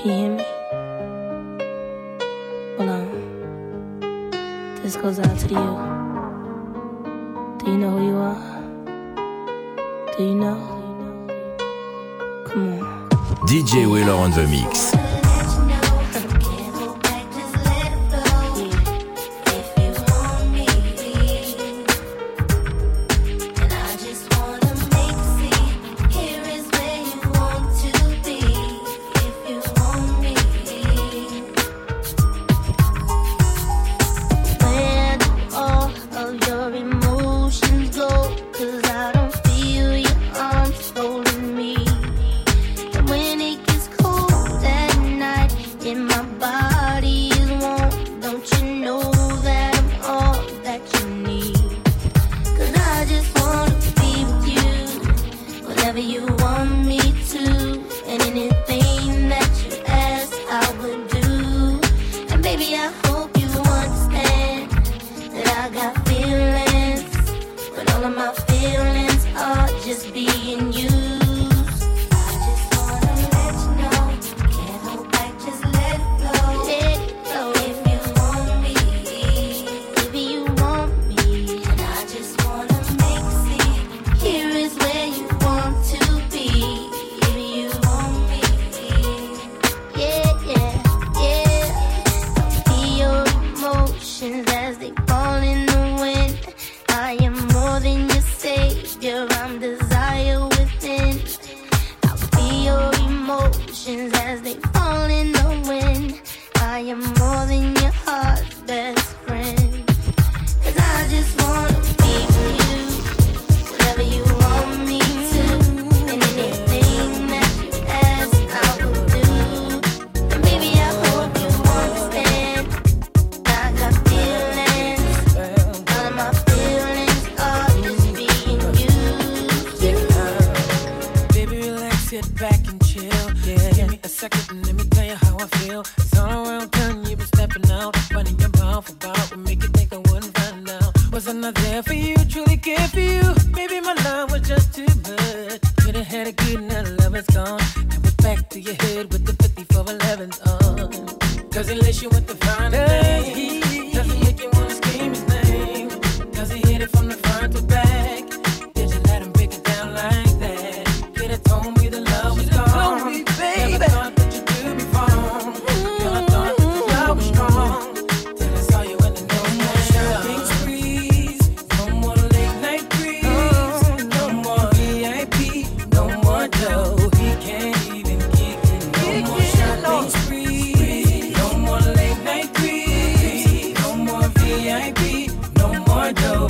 Can hear me? Hold on. Oh, this goes out to you. Do you know who you are? Do you know? Come on. DJ Wheeler on the mix.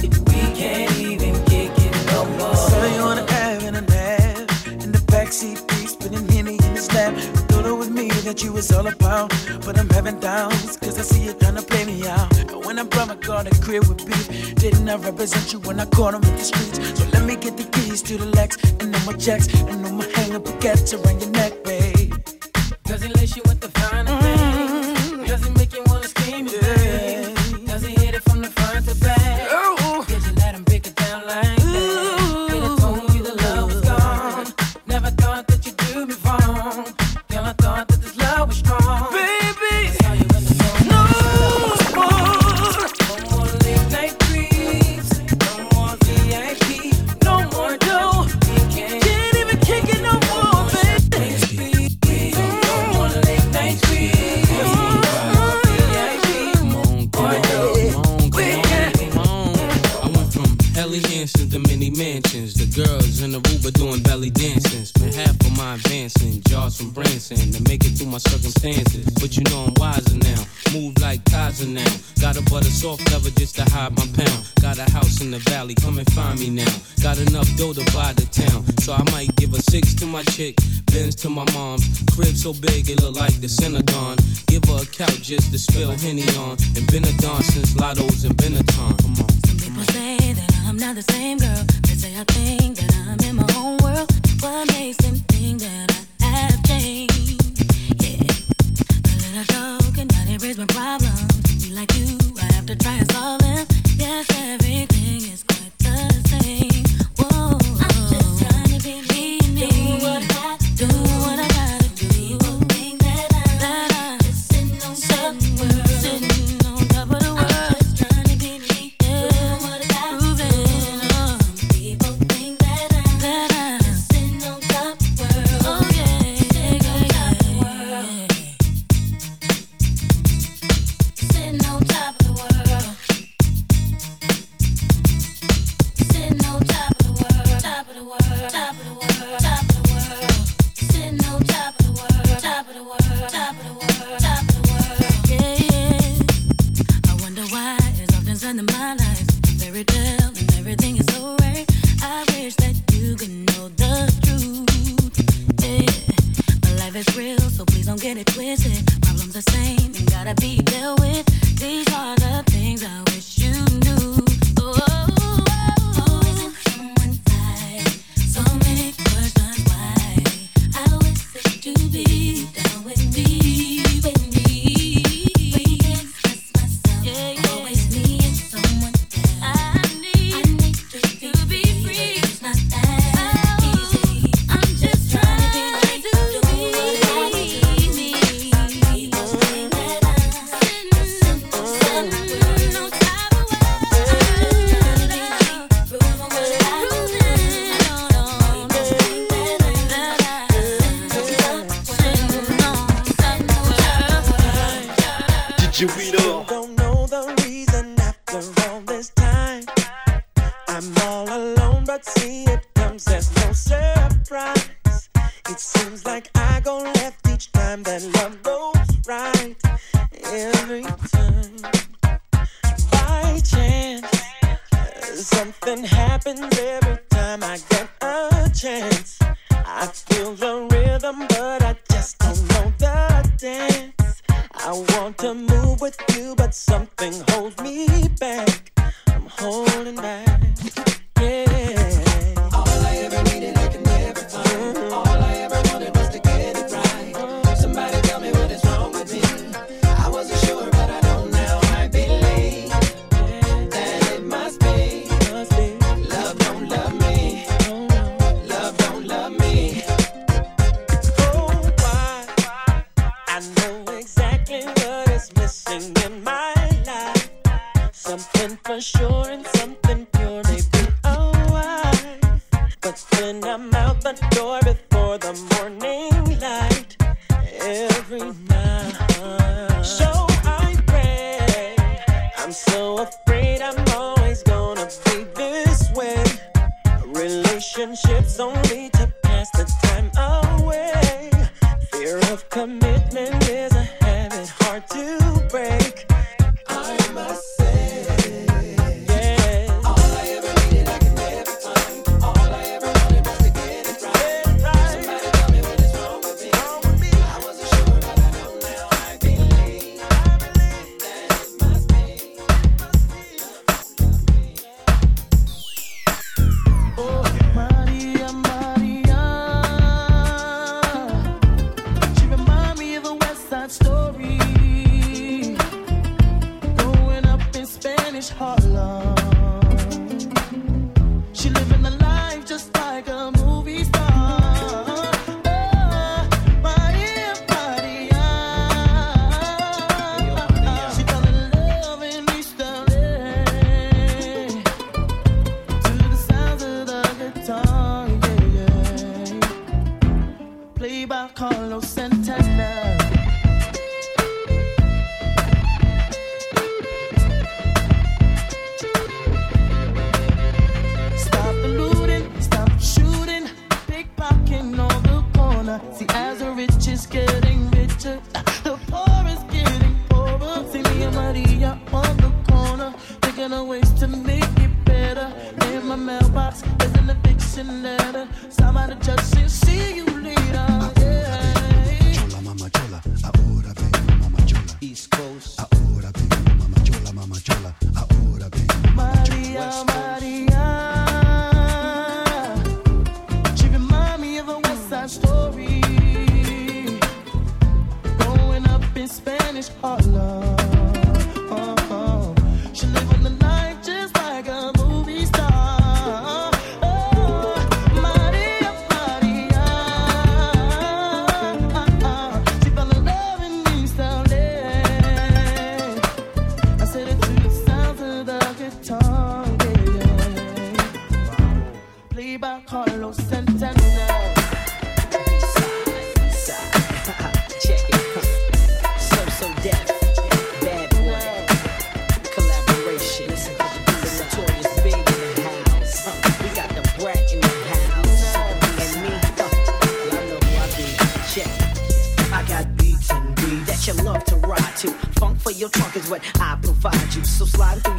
We can't even kick it no more. Saw you on the air and I. In the backseat, peace, putting Henny in the lap. I thought it was me that you was all about. But I'm having doubts, cause I see you trying to play me out. And when I brought my car to crib with beef, didn't I represent you when I caught him in the streets? So let me get the keys to the Lex, and all my checks, and all my hang up baguettes around your neck, babe. Does he laced you with the finer mm-hmm. he make you wanna scream? Yeah. circumstances, but you know I'm wiser now. Move like Kaiser now. Got a butter soft cover just to hide my pound. Got a house in the valley, come and find me now. Got enough dough to buy the town, so I might give a six to my chick, Benz to my mom. Crib so big it look like the Synagogue. Give her a couch just to spill Henny on, and been a don since Lotto's and Benetton. Come on. Some people say that I'm not the same girl. They say I think that I'm in my own world. What makes them think that I have changed? a joke and not erase my problems. Be like you, I have to try and solve them. Yes, everything is quite the same. Whoa.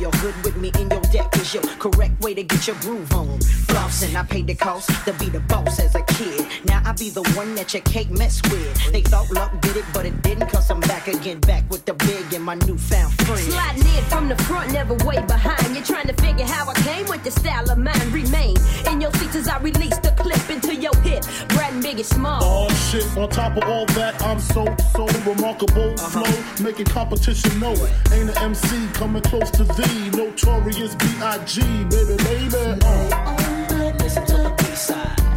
Your hood with me in your deck is your correct way to get your groove on. Flossing, I paid the cost to be the boss as a kid. Now I be the one that your cake mess with. They thought luck did it, but it didn't, cause I'm back again, back with the big and my newfound friend. Sliding in from the front, never way behind. You're trying to figure how I came with the style of mine. Remain Brat and Small. Oh shit, on top of all that, I'm so, so remarkable. Uh-huh. Flow, making competition know it. Ain't an MC coming close to thee. Notorious B.I.G. Baby, baby. Uh. Listen to the B-side. I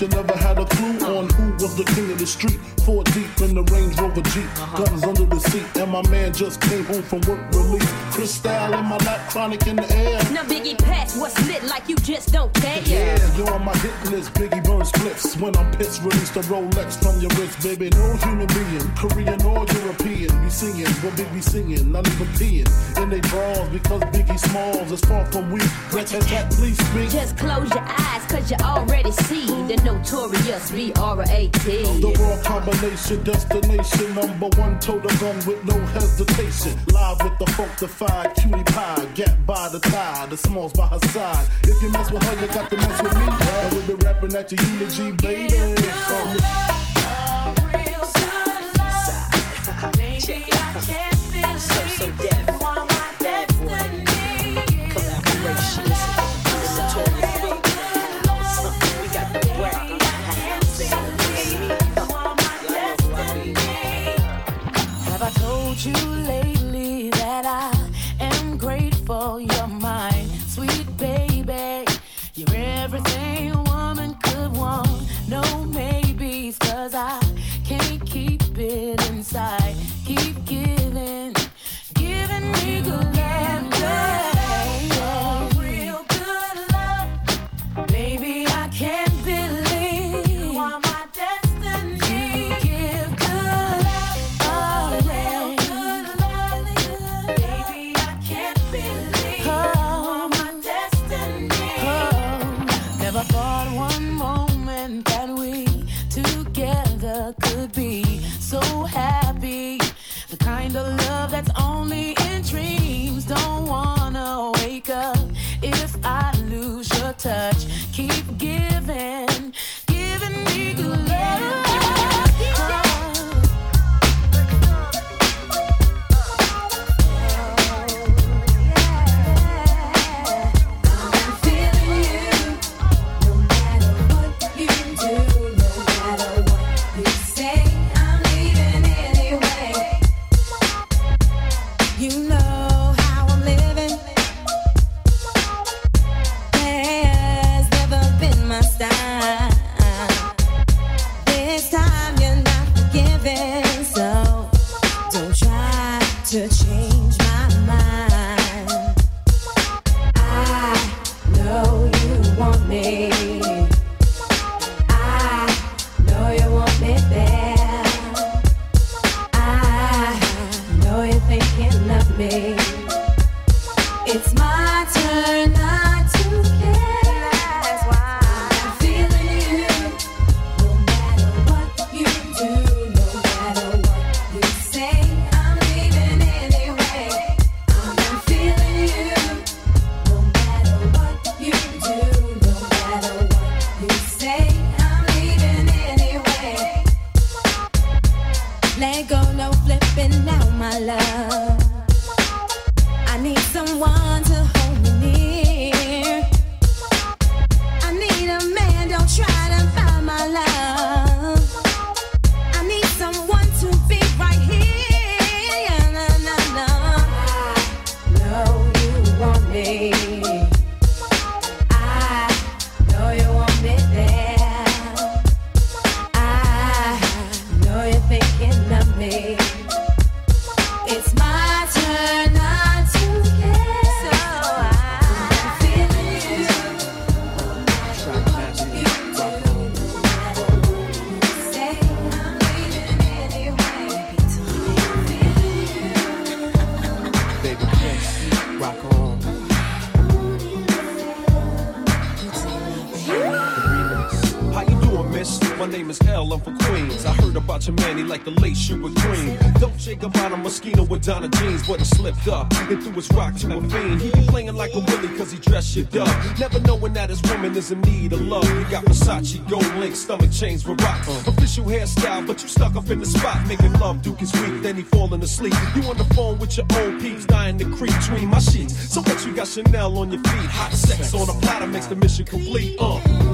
you never had a clue on who was the king of the street. Four deep in the Range Rover Jeep, uh-huh. guns under the seat, and my man just came home from work relief. Crystal in my lap, chronic in the air. Now Biggie Pass, what's lit like you just don't care. Yeah, you're on my hit list. Biggie burns clips. When I'm pissed, release the Rolex from your wrist, baby. No human being, Korean or European, be singing what Biggie singing, not even peeing in they drawers because Biggie Smalls is far from weak. Rat tat tat, please speak. Just close your eyes, cause you already see the notorious B-R-A-T. The raw combination, destination, number one total gun with no hesitation. Live with the funkified cutie pie, gap by the tie, the smalls by her side. If you mess with her, you got to mess with me. And we'll be rapping at your eulogy, baby. So, So, that's only It's my turn not heard about your man, he like the late shoe with cream. Don't shake about a mosquito with Donna jeans, but he slipped up and threw his rock to a fiend. He be playing like a willy cause he dressed shit up. Never knowing that his woman is in need of love. You got Versace, gold link, stomach chains for rock. Official hairstyle, but you stuck up in the spot. Making love, Duke is weak, then he falling asleep. You on the phone with your old peeps, dying to creep between my sheets. So what you got Chanel on your feet? Hot sex on a platter makes the mission complete. Uh.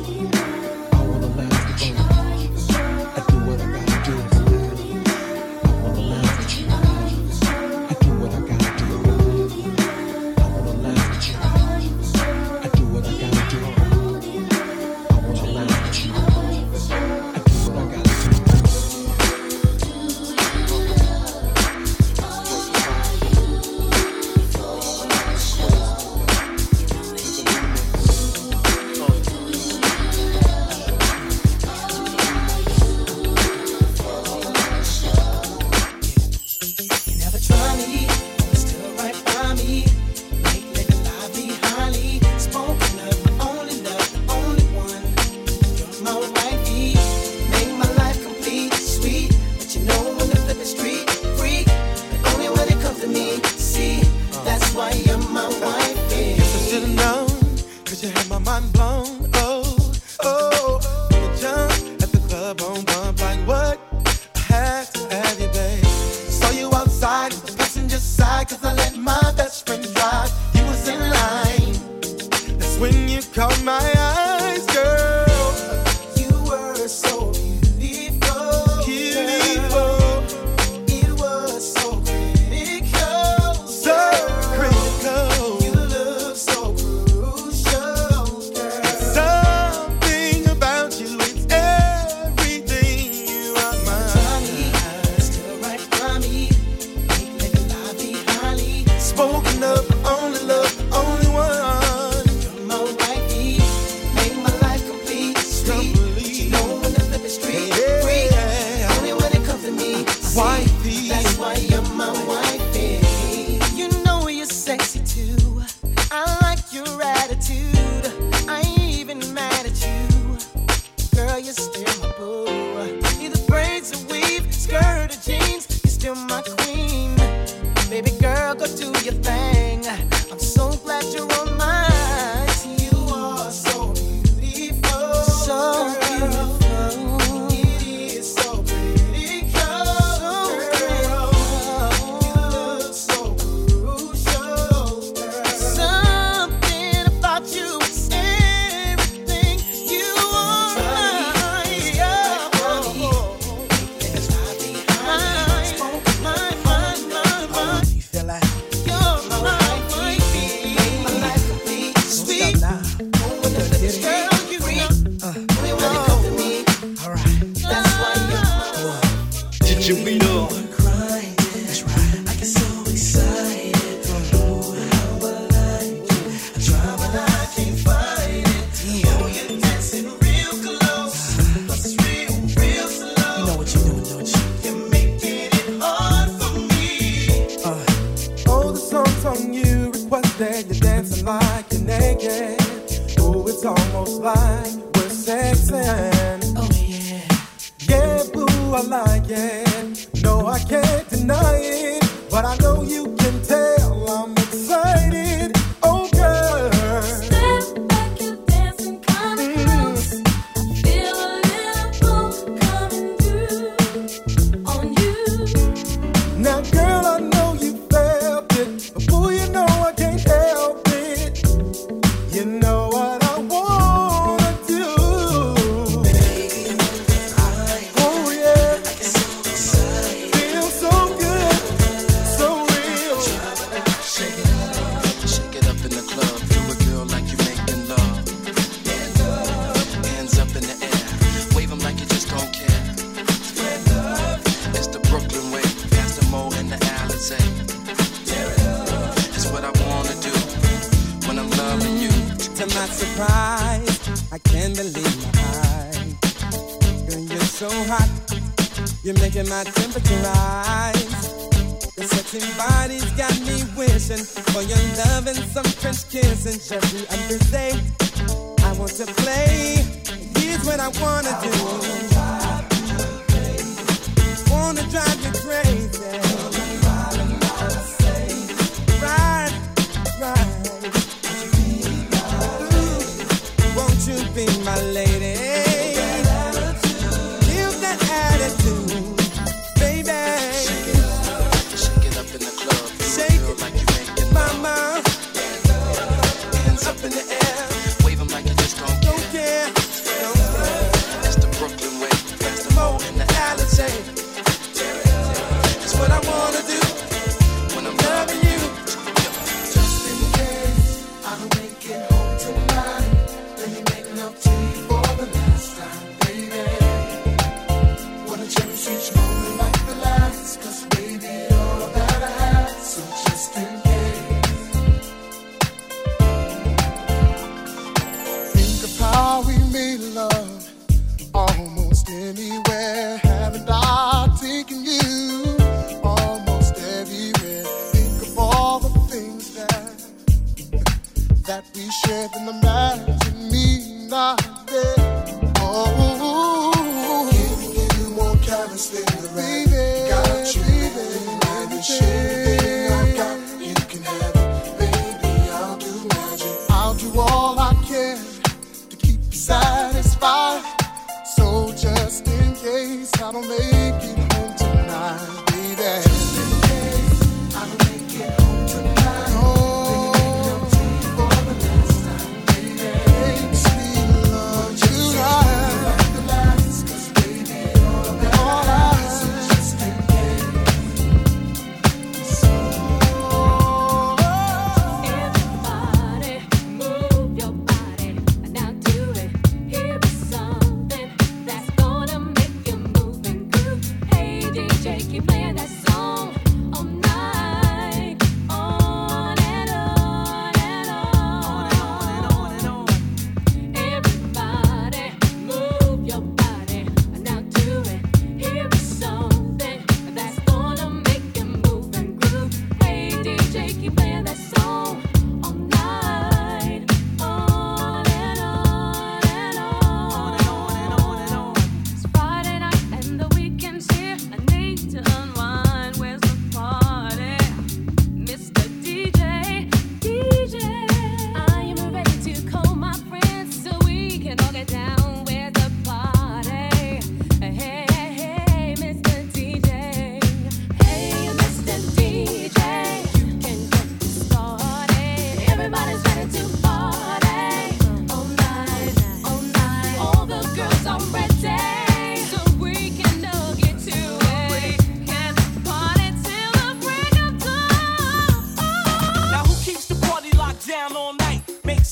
gonna drive you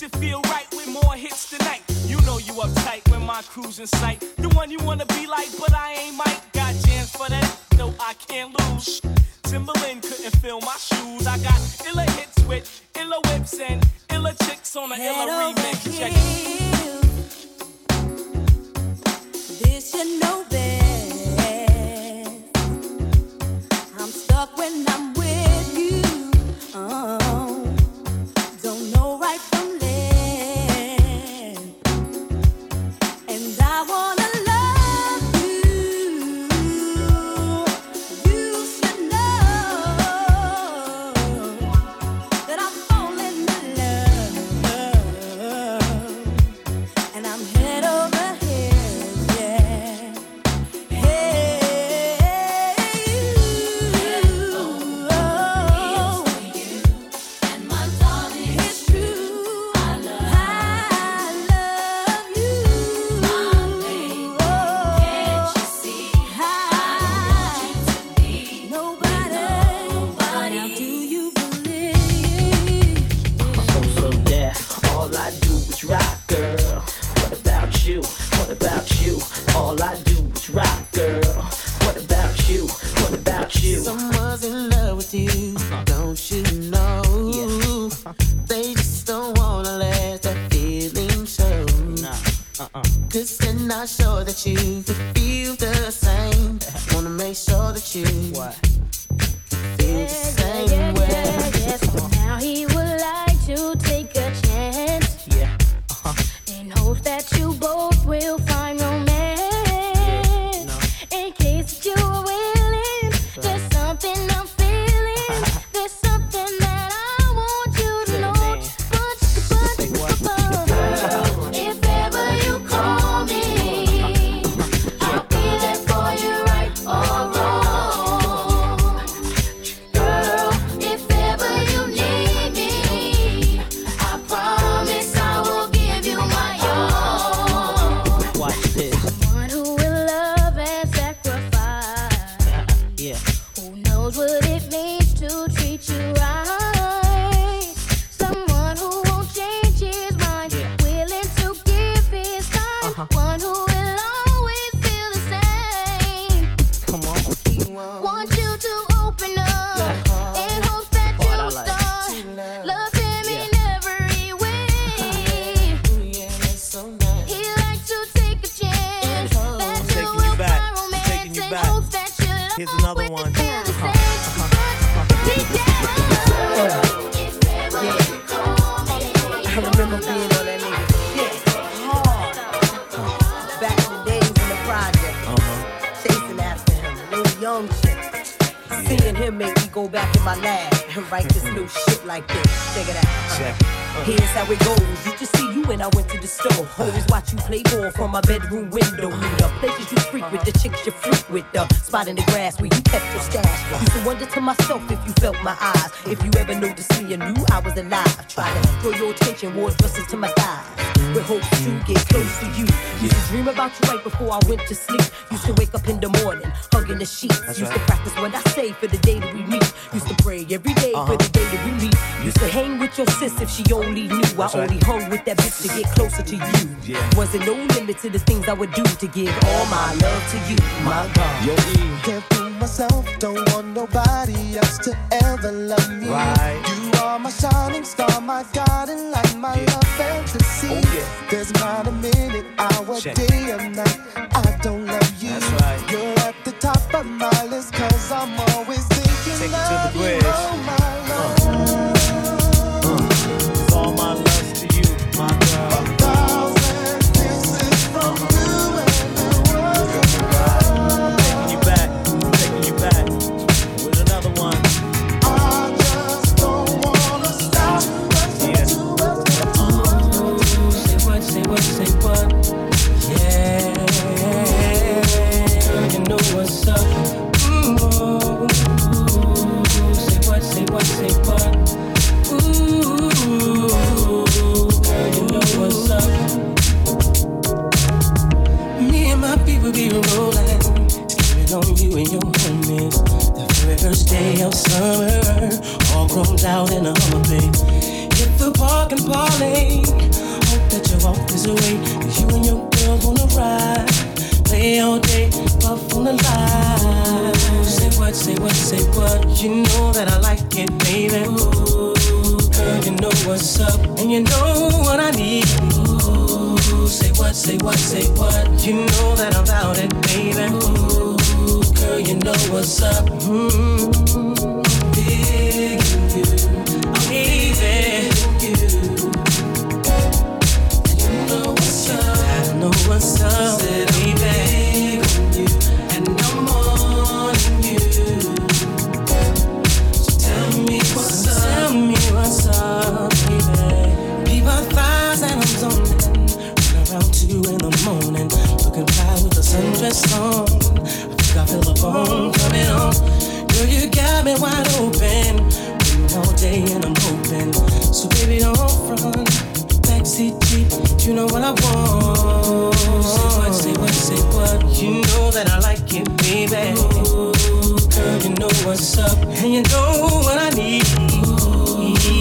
it feel right with more hits tonight. You know you uptight when my crew's in sight. The one you wanna be like, but I ain't Mike. Got jams for that, no, I can't lose. Timberland couldn't fill my shoes. I got illa hits with illa whips and illa chicks on a illa remix. Young shit. Seeing him make me go back in my lab and write this new shit like this. Check it out. Check. Here's how it goes. You just see you when I went to the store. Always watch you play ball from my bedroom window. Knew the places you freak with, the chicks you freak with, the spot in the grass where you kept your stash. Used to wonder to myself if you felt my eyes. If you ever noticed me and knew I was alive. Try to throw your attention, wore dresses to my thighs. With hopes to get close to you. Used to dream about you right before I went to sleep. Used to wake up in the morning, hugging the sheets. Used to practice what I say for the day that we meet. Used to pray every day Uh-huh. for the day that we meet. Used to hang with your sis if she only knew. I only hung with that bitch to get closer to you. Yeah. Wasn't no limit to the things I would do to give all my love to you, my God. Yo, E. Can't fool myself, don't want nobody else to ever love me. Right. You are my shining star, my guiding light, my love fantasy. Oh, yeah. There's not a minute, hour, Check. day, or night. I don't love you. That's right. You're at the top of my list, cause I'm always thinking Take it to of the you. bridge. Oh, my out in a Hummer Bay. Hit the park and parlay. Hope that you walk this away. 'cause you and your girls wanna ride. Play all day, puff on the line. Say what, say what, say what. You know that I like it, baby. Ooh, girl, you know what's up, and you know what I need. Ooh, say what, say what, say what. You know that I'm about it, baby. Ooh, girl, you know what's up. Mm-hmm. Sundress on. I think I feel a bone coming on. Girl, you got me wide open. All day and I'm hoping. So baby, don't run. Backseat Jeep, you know what I want. Say what, say what, say what. You know that I like it, baby. Girl, you know what's up, and you know what I need.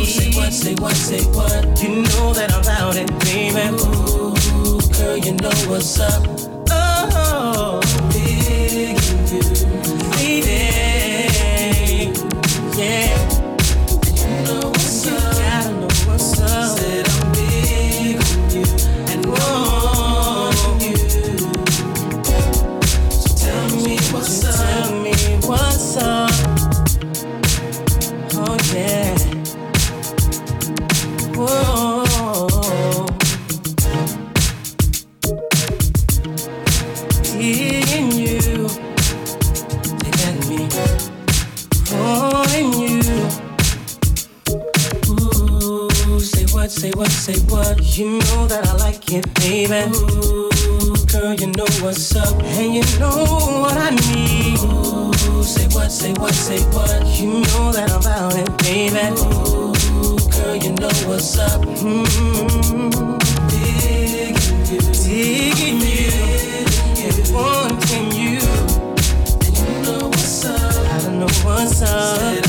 Say what, say what, say what. You know that I'm about it, baby. Ooh, girl, you know what's up. Oh. Yeah. What's up, and you know what I need. Ooh, say what, say what, say what. You know that I'm about it, baby. Ooh, girl, you know what's up. Mm-hmm. Digging you, digging you, and wanting you. And you know what's up. I don't know what's up.